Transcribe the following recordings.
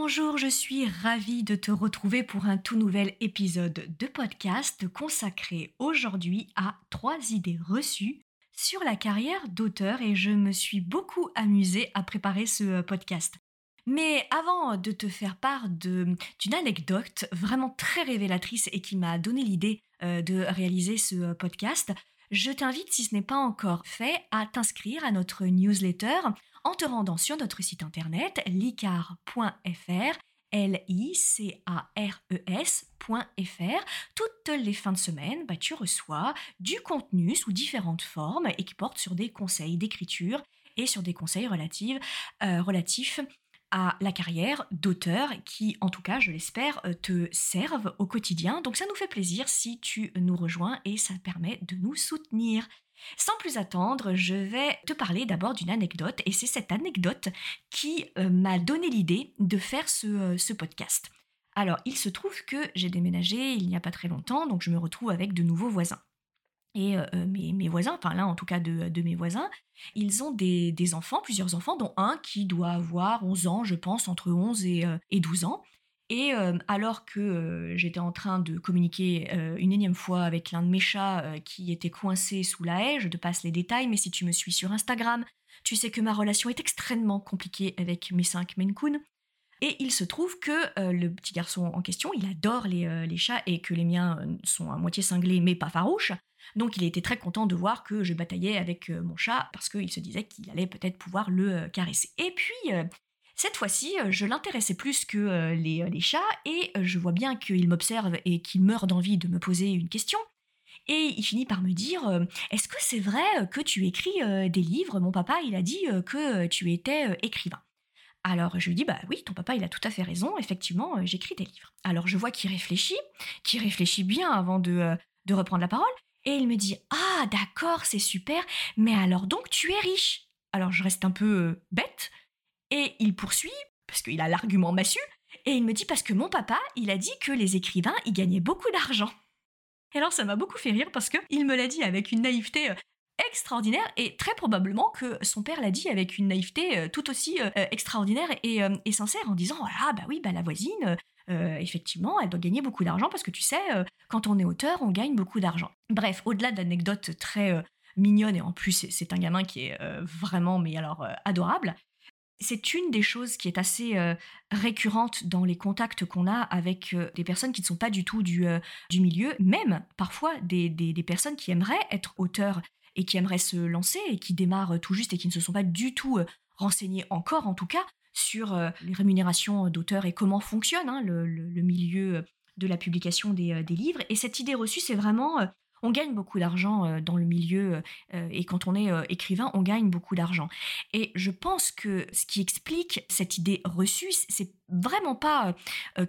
Bonjour, je suis ravie de te retrouver pour un tout nouvel épisode de podcast consacré aujourd'hui à trois idées reçues sur la carrière d'auteur et je me suis beaucoup amusée à préparer ce euh, podcast. Mais avant de te faire part d'une anecdote vraiment très révélatrice et qui m'a donné l'idée euh, de réaliser ce euh, podcast, je t'invite, si ce n'est pas encore fait, à t'inscrire à notre newsletter en te rendant sur notre site internet licar.fr L-I-C-A-R-E-S.fr. Toutes les fins de semaine, bah, tu reçois du contenu sous différentes formes et qui porte sur des conseils d'écriture et sur des conseils relatifs, euh, relatifs à la carrière d'auteur qui, en tout cas, je l'espère, euh, te servent au quotidien. Donc ça nous fait plaisir si tu nous rejoins et ça permet de nous soutenir. Sans plus attendre, je vais te parler d'abord d'une anecdote et c'est cette anecdote qui euh, m'a donné l'idée de faire euh, ce, podcast. Alors, il se trouve que j'ai déménagé il n'y a pas très longtemps, donc je me retrouve avec de nouveaux voisins. Et euh, mes, voisins, enfin là en tout cas de, mes voisins, ils ont des, enfants, plusieurs enfants, dont un qui doit avoir 11 ans, je pense, entre 11 et, et 12 ans. Et euh, alors que euh, j'étais en train de communiquer euh, une énième fois avec l'un de mes chats qui était coincé sous la haie, je te passe les détails, mais si tu me suis sur Instagram, tu sais que ma relation est extrêmement compliquée avec mes cinq Maine Et il se trouve que le petit garçon en question, il adore les, les, chats et que les miens sont à moitié cinglés mais pas farouches. Donc il était très content de voir que je bataillais avec mon chat parce qu'il se disait qu'il allait peut-être pouvoir le caresser. Et puis cette fois-ci, euh, je l'intéressais plus que euh, les, euh, les chats et je vois bien qu'il m'observe et qu'il meurt d'envie de me poser une question. Et il finit par me dire Est-ce que c'est vrai que tu écris des livres? Mon papa, il a dit que tu étais écrivain. Alors je lui dis Bah oui, ton papa, il a tout à fait raison, effectivement, j'écris des livres. Alors je vois qu'il réfléchit, qu'il réfléchit bien avant de, de reprendre la parole, et il me dit Ah d'accord, c'est super, mais alors donc tu es riche Alors je reste un peu bête, et il poursuit, parce qu'il a l'argument massu, et il me dit parce que mon papa, il a dit que les écrivains, ils gagnaient beaucoup d'argent. Et alors ça m'a beaucoup fait rire parce que il me l'a dit avec une naïveté euh, extraordinaire et très probablement que son père l'a dit avec une naïveté euh, tout aussi euh, extraordinaire et, sincère en disant voilà bah oui bah la voisine effectivement elle doit gagner beaucoup d'argent parce que tu sais quand on est auteur on gagne beaucoup d'argent. Bref au-delà d'anecdotes très mignonnes et en plus c'est un gamin qui est vraiment mais alors adorable c'est une des choses qui est assez euh, récurrente dans les contacts qu'on a avec euh, des personnes qui ne sont pas du tout du, euh, du milieu, même parfois des, des, personnes qui aimeraient être auteurs et qui aimeraient se lancer et qui démarrent tout juste et qui ne se sont pas du tout renseignées encore en tout cas sur les rémunérations d'auteurs et comment fonctionne hein, le, milieu de la publication des livres. Et cette idée reçue, c'est vraiment on gagne beaucoup d'argent euh, dans le milieu euh, et quand on est euh, écrivain, on gagne beaucoup d'argent. Et je pense que ce qui explique cette idée reçue, c'est vraiment pas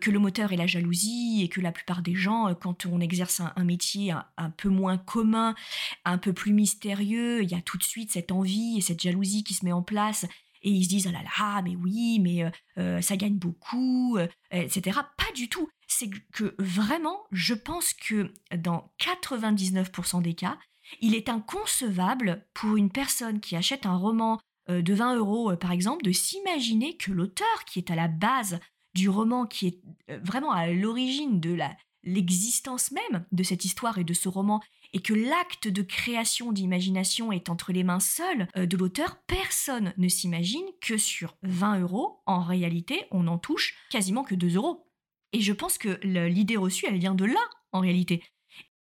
que le moteur est la jalousie et que la plupart des gens, quand on exerce un, métier un, peu moins commun, un peu plus mystérieux, il y a tout de suite cette envie et cette jalousie qui se met en place et ils se disent ah là là mais oui mais ça gagne beaucoup etc pas du tout. C'est que vraiment, je pense que dans 99% des cas, il est inconcevable pour une personne qui achète un roman euh, de 20 euros, euh, par exemple, de s'imaginer que l'auteur qui est à la base du roman, qui est euh, vraiment à l'origine de la, l'existence même de cette histoire et de ce roman, et que l'acte de création d'imagination est entre les mains seules de l'auteur, personne ne s'imagine que sur 20 euros, en réalité, on n'en touche quasiment que 2 euros. Et je pense que l'idée reçue, elle vient de là, en réalité.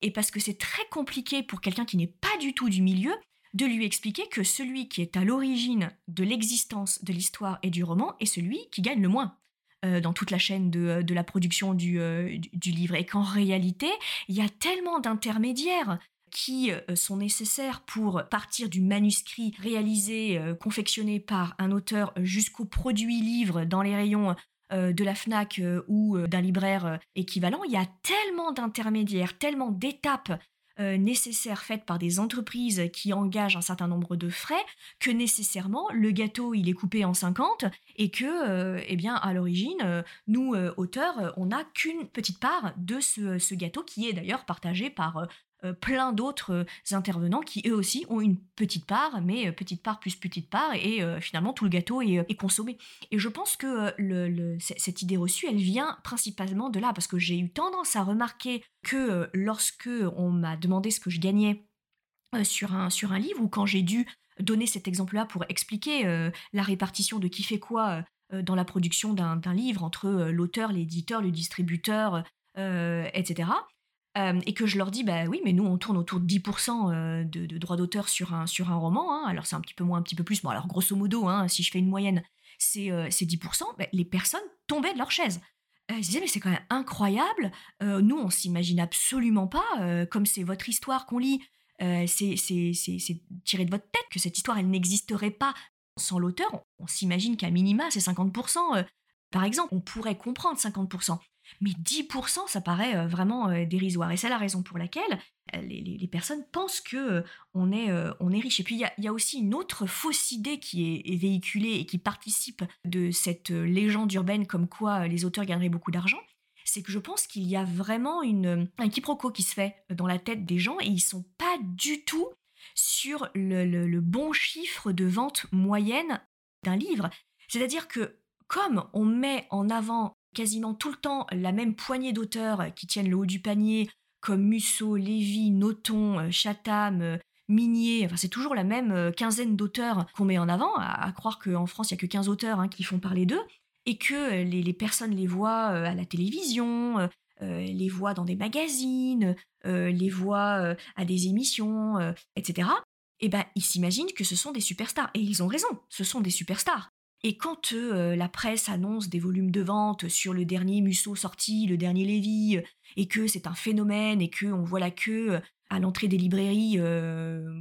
Et parce que c'est très compliqué pour quelqu'un qui n'est pas du tout du milieu de lui expliquer que celui qui est à l'origine de l'existence de l'histoire et du roman est celui qui gagne le moins euh, dans toute la chaîne de, la production euh, du, livre. Et qu'en réalité, il y a tellement d'intermédiaires qui euh, sont nécessaires pour partir du manuscrit réalisé, confectionné par un auteur jusqu'au produit livre dans les rayons de la FNAC ou d'un libraire équivalent. Il y a tellement d'intermédiaires, tellement d'étapes euh, nécessaires faites par des entreprises qui engagent un certain nombre de frais que nécessairement le gâteau il est coupé en 50 et que euh, eh bien à l'origine euh, nous auteurs on n'a qu'une petite part de ce, ce, gâteau qui est d'ailleurs partagé par euh, plein d'autres euh, intervenants qui eux aussi ont une petite part, mais euh, petite part plus petite part, et finalement tout le gâteau est, consommé. Et je pense que cette idée reçue, elle vient principalement de là, parce que j'ai eu tendance à remarquer que lorsque on m'a demandé ce que je gagnais sur un, sur un livre, ou quand j'ai dû donner cet exemple-là pour expliquer la répartition de qui fait quoi dans la production d'un livre entre l'auteur, l'éditeur, le distributeur, etc. Euh, et que je leur dis, bah oui, mais nous, on tourne autour de 10% euh, de, droits d'auteur sur un, sur un roman. Hein. alors, c'est un petit peu moins, un petit peu plus. Bon, alors, grosso modo, hein, si je fais une moyenne, c'est 10%. Euh, bah, les personnes tombaient de leur chaise. Elles disaient, mais c'est quand même incroyable. nous, on s'imagine absolument pas, comme c'est votre histoire qu'on lit, c'est tiré de votre tête que cette histoire, elle n'existerait pas sans l'auteur. On, s'imagine qu'à minima, c'est 50%. par exemple, on pourrait comprendre 50%. Mais 10%, ça paraît euh, vraiment euh, dérisoire. Et c'est la raison pour laquelle euh, les, personnes pensent que on, est, on est riche. Et puis, il y, a, aussi une autre fausse idée qui est, véhiculée et qui participe de cette légende urbaine comme quoi les auteurs gagneraient beaucoup d'argent. C'est que je pense qu'il y a vraiment une, un quiproquo qui se fait dans la tête des gens et ils sont pas du tout sur le, le bon chiffre de vente moyenne d'un livre. C'est-à-dire que comme on met en avant quasiment tout le temps la même poignée d'auteurs qui tiennent le haut du panier, comme Musso, Lévy, Noton, euh, Chatham, euh, Minier, enfin c'est toujours la même euh, quinzaine d'auteurs qu'on met en avant, à, croire qu'en France il n'y a que 15 auteurs hein, qui font parler d'eux, et que les, personnes les voient à la télévision, les voient dans des magazines, les voient à des émissions, etc. Et ben ils s'imaginent que ce sont des superstars, et ils ont raison, ce sont des superstars. Et quand euh, la presse annonce des volumes de vente sur le dernier Musso sorti, le dernier Lévy, euh, et que c'est un phénomène, et qu'on voit la queue euh, à l'entrée des librairies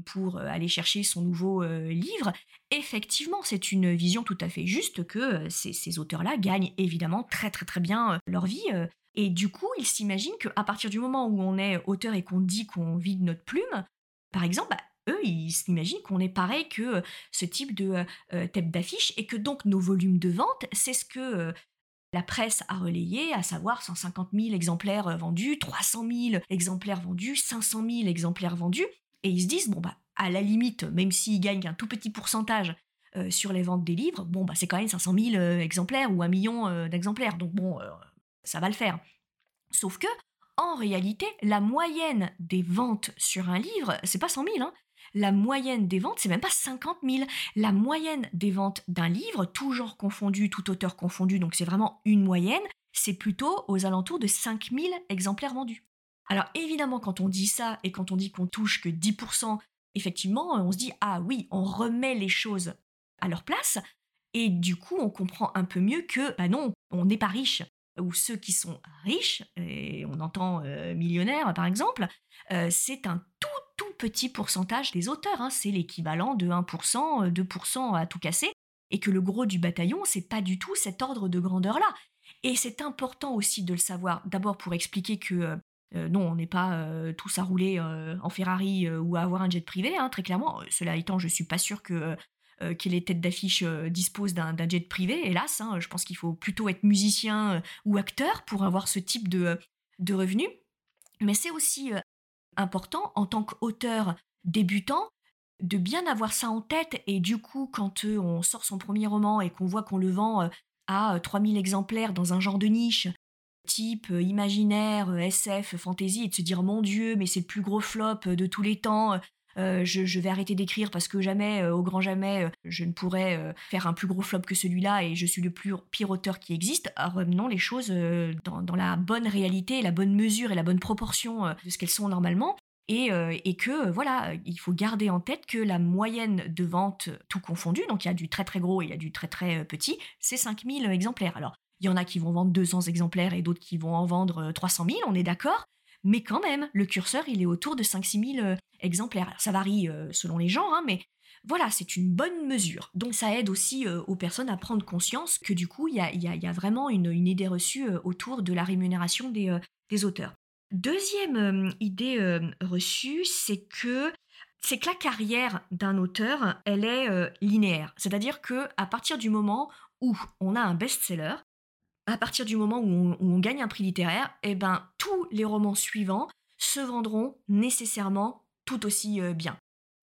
pour aller chercher son nouveau livre, effectivement, c'est une vision tout à fait juste que ces, auteurs-là gagnent évidemment très très très bien leur vie. et du coup, ils s'imaginent qu'à partir du moment où on est auteur et qu'on dit qu'on vit de notre plume, par exemple, bah, eux, ils s'imaginent qu'on est pareil que ce type de euh, tête d'affiche et que donc nos volumes de vente, c'est ce que la presse a relayé, à savoir 150 000 exemplaires vendus, 300 000 exemplaires vendus, 500 000 exemplaires vendus. Et ils se disent, bon, bah, à la limite, même s'ils gagnent un tout petit pourcentage sur les ventes des livres, bon, bah, c'est quand même 500 000 exemplaires ou un million d'exemplaires. Donc, bon, ça va le faire. Sauf que, en réalité, la moyenne des ventes sur un livre, c'est pas 100 000, hein, la moyenne des ventes, c'est même pas 50 000. La moyenne des ventes d'un livre, tout genre confondu, tout auteur confondu, donc c'est vraiment une moyenne, c'est plutôt aux alentours de 5 000 exemplaires vendus. Alors évidemment, quand on dit ça et quand on dit qu'on touche que 10%, effectivement, on se dit ah oui, on remet les choses à leur place. Et du coup, on comprend un peu mieux que, bah non, on n'est pas riche. Ou ceux qui sont riches, et on entend euh, millionnaires par exemple, euh, c'est un petit pourcentage des auteurs, hein. c'est l'équivalent de 1%, 2% euh, à tout casser, et que le gros du bataillon, c'est pas du tout cet ordre de grandeur-là. Et c'est important aussi de le savoir, d'abord pour expliquer que euh, euh, non, on n'est pas tous à rouler en Ferrari ou à avoir un jet privé, hein, très clairement. Cela étant, je suis pas sûr que, les têtes d'affiche disposent d'un jet privé, hélas. Hein. je pense qu'il faut plutôt être musicien ou acteur pour avoir ce type de, de revenus. Mais c'est aussi important en tant qu'auteur débutant de bien avoir ça en tête et du coup quand euh, on sort son premier roman et qu'on voit qu'on le vend euh, à 3000 euh, exemplaires dans un genre de niche type imaginaire, SF, fantasy et de se dire mon dieu mais c'est le plus gros flop de tous les temps, euh, je, vais arrêter d'écrire parce que jamais, euh, au grand jamais, euh, je ne pourrais faire un plus gros flop que celui-là et je suis le plus pire auteur qui existe. Remenons les choses dans, la bonne réalité, la bonne mesure et la bonne proportion de ce qu'elles sont normalement. Et, et, que voilà, il faut garder en tête que la moyenne de vente, tout confondu, donc il y a du très très gros et il y a du très très petit, c'est 5000 exemplaires. Alors, il y en a qui vont vendre 200 exemplaires et d'autres qui vont en vendre 300 000, on est d'accord, mais quand même, le curseur, il est autour de 5-6 000 euh, exemplaires. ça varie euh, selon les genres, hein, mais voilà, c'est une bonne mesure. Donc ça aide aussi aux personnes à prendre conscience que du coup, il y a, vraiment une, idée reçue autour de la rémunération des, auteurs. Deuxième idée reçue, c'est que c'est que la carrière d'un auteur, elle est linéaire. C'est-à-dire que à partir du moment où on a un best-seller, à partir du moment où on, gagne un prix littéraire, eh ben, tous les romans suivants se vendront nécessairement tout aussi euh, bien.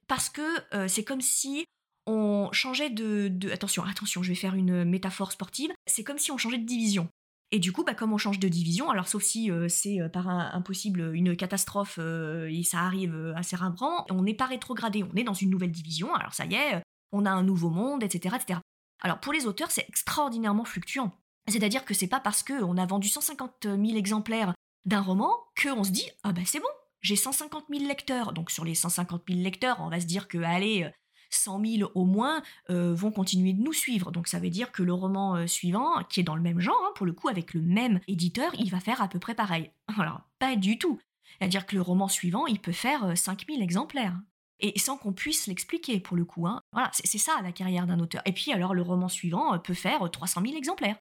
Parce que euh, c'est comme si on changeait de, Attention, attention, je vais faire une métaphore sportive. C'est comme si on changeait de division. Et du coup, bah, comme on change de division, alors sauf si euh, c'est par un, impossible une catastrophe et ça arrive assez rarement, on n'est pas rétrogradé, on est dans une nouvelle division, alors ça y est, on a un nouveau monde, etc. etc. Alors pour les auteurs, c'est extraordinairement fluctuant. C'est-à-dire que c'est pas parce qu'on a vendu 150 000 exemplaires d'un roman qu'on se dit ah ben c'est bon, j'ai 150 000 lecteurs. Donc sur les 150 000 lecteurs, on va se dire que allez, 100 000 au moins euh, vont continuer de nous suivre. Donc ça veut dire que le roman euh, suivant, qui est dans le même genre, hein, pour le coup avec le même éditeur, il va faire à peu près pareil. Alors pas du tout. C'est-à-dire que le roman suivant, il peut faire 5 euh, 000 exemplaires et sans qu'on puisse l'expliquer pour le coup. Hein. Voilà, c'est ça la carrière d'un auteur. Et puis alors le roman suivant peut faire 300 000 exemplaires,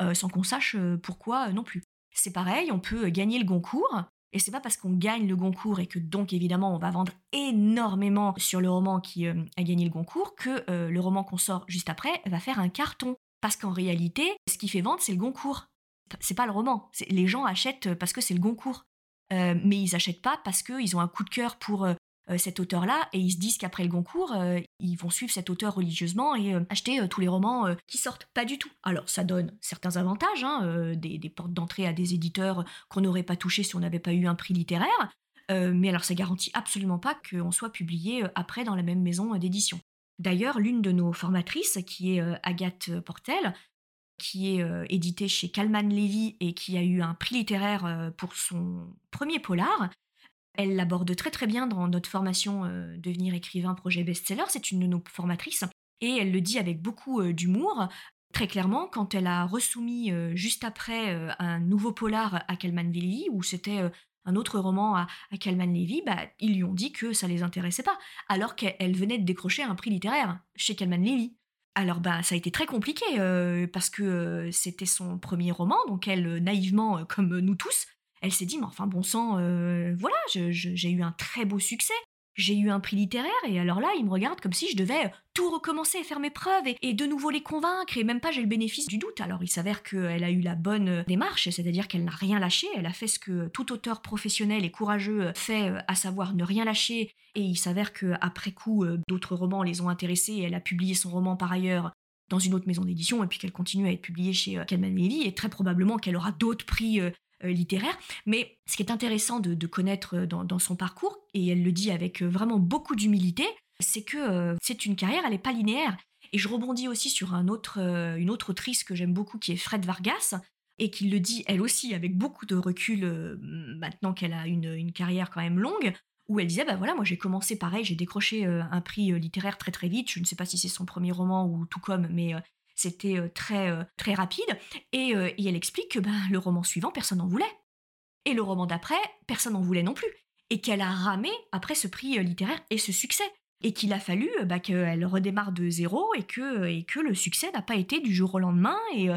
euh, sans qu'on sache euh, pourquoi euh, non plus. C'est pareil, on peut gagner le Goncourt, et c'est pas parce qu'on gagne le Goncourt et que donc évidemment on va vendre énormément sur le roman qui a gagné le Goncourt que le roman qu'on sort juste après va faire un carton. Parce qu'en réalité, ce qui fait vendre, c'est le Goncourt. C'est pas le roman. Les gens achètent parce que c'est le Goncourt. mais ils achètent pas parce qu'ils ont un coup de cœur pour euh, cet auteur-là et ils se disent qu'après le Goncourt, euh, ils vont suivre cet auteur religieusement et euh, acheter tous les romans qui sortent. Pas du tout. Alors ça donne certains avantages, hein, des, portes d'entrée à des éditeurs qu'on n'aurait pas touché si on n'avait pas eu un prix littéraire, mais alors ça garantit absolument pas qu'on soit publié après dans la même maison d'édition. D'ailleurs, l'une de nos formatrices, qui est Agathe Portel, qui est éditée chez Calman Levy et qui a eu un prix littéraire pour son premier polar, elle l'aborde très très bien dans notre formation euh, Devenir écrivain, projet best-seller. C'est une de nos formatrices. Et elle le dit avec beaucoup euh, d'humour. Très clairement, quand elle a resoumis euh, juste après un nouveau polar à Kalman Levy, où c'était un autre roman à, Kalman Levy, bah, ils lui ont dit que ça les intéressait pas, alors qu'elle venait de décrocher un prix littéraire chez Kalman Levy. Alors bah ça a été très compliqué parce que c'était son premier roman, donc elle naïvement comme nous tous, elle s'est dit, mais enfin, bon sang, euh, voilà, j'ai eu un très beau succès. J'ai eu un prix littéraire et alors là, il me regarde comme si je devais tout recommencer et faire mes preuves et, de nouveau les convaincre. Et même pas j'ai le bénéfice du doute. Alors il s'avère qu'elle a eu la bonne démarche, c'est-à-dire qu'elle n'a rien lâché, elle a fait ce que tout auteur professionnel et courageux fait, à savoir ne rien lâcher. Et il s'avère qu'après coup, d'autres romans les ont intéressés. Et elle a publié son roman par ailleurs dans une autre maison d'édition. Et puis qu'elle continue à être publiée chez Kalman Levy. Et très probablement qu'elle aura d'autres prix euh, littéraire. Mais ce qui est intéressant de, connaître euh, dans, son parcours, et elle le dit avec euh, vraiment beaucoup d'humilité, c'est que c'est une carrière, elle n'est pas linéaire. Et je rebondis aussi sur un autre, une autre autrice que j'aime beaucoup, qui est Fred Vargas, et qui le dit elle aussi avec beaucoup de recul, maintenant qu'elle a une, une, carrière quand même longue, où elle disait, bah voilà, moi j'ai commencé pareil, j'ai décroché un prix littéraire très très vite, je ne sais pas si c'est son premier roman ou tout comme, mais c'était très, très rapide. Et, elle explique que ben, le roman suivant, personne n'en voulait. Et le roman d'après, personne n'en voulait non plus. Et qu'elle a ramé après ce prix littéraire et ce succès. Et qu'il a fallu bah, qu'elle redémarre de zéro et que, et que le succès n'a pas été du jour au lendemain. Et,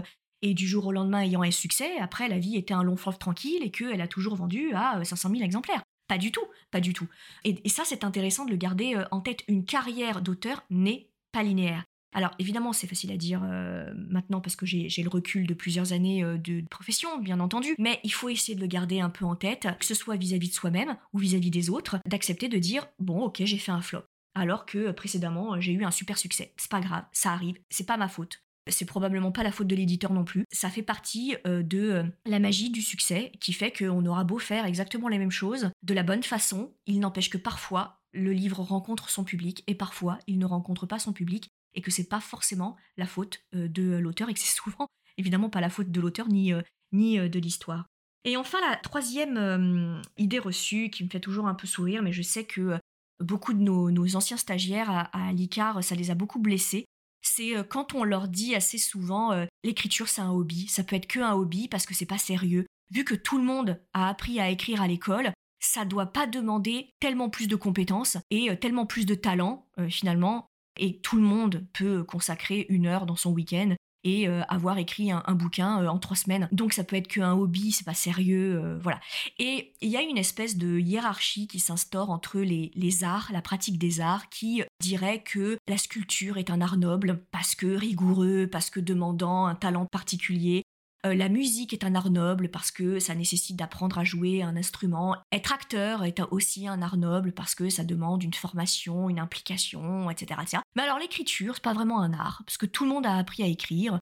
et du jour au lendemain ayant un succès, après la vie était un long fleuve tranquille et qu'elle a toujours vendu à 500 000 exemplaires. Pas du tout, pas du tout. Et, et ça, c'est intéressant de le garder en tête. Une carrière d'auteur n'est pas linéaire. Alors évidemment, c'est facile à dire euh, maintenant parce que j'ai le recul de plusieurs années euh, de profession, bien entendu, mais il faut essayer de le garder un peu en tête, que ce soit vis-à-vis de soi-même ou vis-à-vis des autres, d'accepter de dire bon, ok, j'ai fait un flop, alors que euh, précédemment j'ai eu un super succès. C'est pas grave, ça arrive, c'est pas ma faute. C'est probablement pas la faute de l'éditeur non plus. Ça fait partie de la magie du succès qui fait qu'on aura beau faire exactement les mêmes choses de la bonne façon, il n'empêche que parfois le livre rencontre son public et parfois il ne rencontre pas son public et que c'est pas forcément la faute euh, de l'auteur et que c'est souvent évidemment pas la faute de l'auteur ni, euh, ni euh, de l'histoire. Et enfin, la troisième idée reçue qui me fait toujours un peu sourire, mais je sais que beaucoup de nos, anciens stagiaires à, l'ICAR, ça les a beaucoup blessés, c'est quand on leur dit assez souvent l'écriture c'est un hobby, ça peut être que un hobby parce que c'est pas sérieux. Vu que tout le monde a appris à écrire à l'école, ça doit pas demander tellement plus de compétences et tellement plus de talent finalement et tout le monde peut consacrer une heure dans son week-end et euh, avoir écrit un, bouquin euh, en trois semaines. Donc ça peut être qu'un hobby, c'est pas sérieux, euh, voilà. Et il y a une espèce de hiérarchie qui s'instaure entre les, les, arts, la pratique des arts, qui dirait que la sculpture est un art noble parce que rigoureux, parce que demandant un talent particulier, euh, la musique est un art noble parce que ça nécessite d'apprendre à jouer un instrument. Être acteur est aussi un art noble parce que ça demande une formation, une implication, etc. etc. Mais alors l'écriture, c'est pas vraiment un art, parce que tout le monde a appris à écrire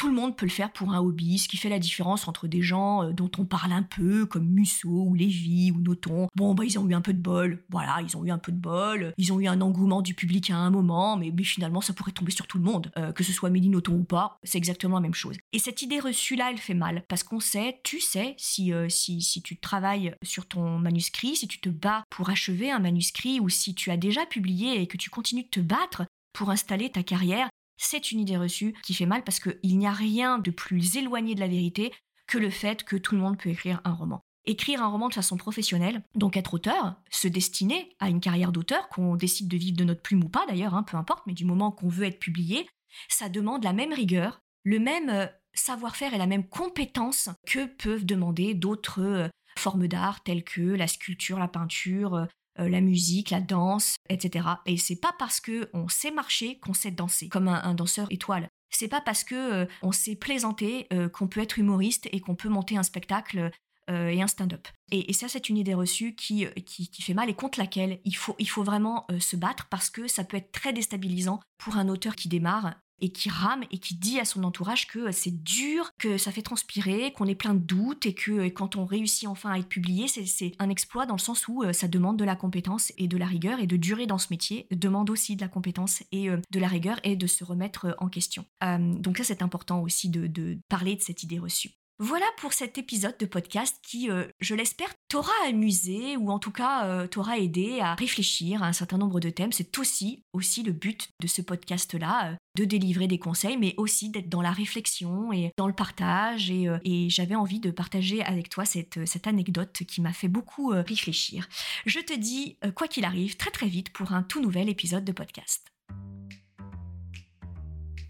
tout le monde peut le faire pour un hobby, ce qui fait la différence entre des gens euh, dont on parle un peu, comme Musso ou Lévy ou Noton. Bon, bah, ils ont eu un peu de bol. Voilà, ils ont eu un peu de bol. Ils ont eu un engouement du public à un moment, mais, finalement, ça pourrait tomber sur tout le monde. Euh, que ce soit Méline Noton ou pas, c'est exactement la même chose. Et cette idée reçue-là, elle fait mal. Parce qu'on sait, tu sais, euh, si, si tu travailles sur ton manuscrit, si tu te bats pour achever un manuscrit, ou si tu as déjà publié et que tu continues de te battre pour installer ta carrière, c'est une idée reçue qui fait mal parce qu'il n'y a rien de plus éloigné de la vérité que le fait que tout le monde peut écrire un roman. Écrire un roman de façon professionnelle, donc être auteur, se destiner à une carrière d'auteur, qu'on décide de vivre de notre plume ou pas d'ailleurs, hein, peu importe, mais du moment qu'on veut être publié, ça demande la même rigueur, le même euh, savoir-faire et la même compétence que peuvent demander d'autres euh, formes d'art telles que la sculpture, la peinture, euh, la musique, la danse, etc. Et c'est pas parce que on sait marcher qu'on sait danser, comme un, danseur étoile. C'est pas parce que euh, on sait plaisanter euh, qu'on peut être humoriste et qu'on peut monter un spectacle et un stand-up. Et, ça, c'est une idée reçue qui, qui, fait mal et contre laquelle il faut, il faut vraiment se battre parce que ça peut être très déstabilisant pour un auteur qui démarre et qui rame et qui dit à son entourage que c'est dur, que ça fait transpirer, qu'on est plein de doutes et que quand on réussit enfin à être publié, c'est un exploit dans le sens où euh, ça demande de la compétence et de la rigueur et de durer dans ce métier demande aussi de la compétence et euh, de la rigueur et de se remettre euh, en question. donc ça c'est important aussi de parler de cette idée reçue. Voilà pour cet épisode de podcast qui, euh, je l'espère, t'aura amusé ou en tout cas euh, t'aura aidé à réfléchir à un certain nombre de thèmes. C'est aussi, aussi le but de ce podcast-là, euh, de délivrer des conseils, mais aussi d'être dans la réflexion et dans le partage. Et, j'avais envie de partager avec toi cette, cette anecdote qui m'a fait beaucoup réfléchir. Je te dis, quoi qu'il arrive, très très vite pour un tout nouvel épisode de podcast.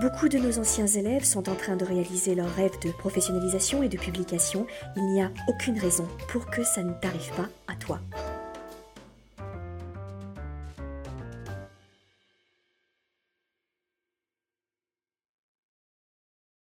Beaucoup de nos anciens élèves sont en train de réaliser leur rêve de professionnalisation et de publication. Il n'y a aucune raison pour que ça ne t'arrive pas à toi.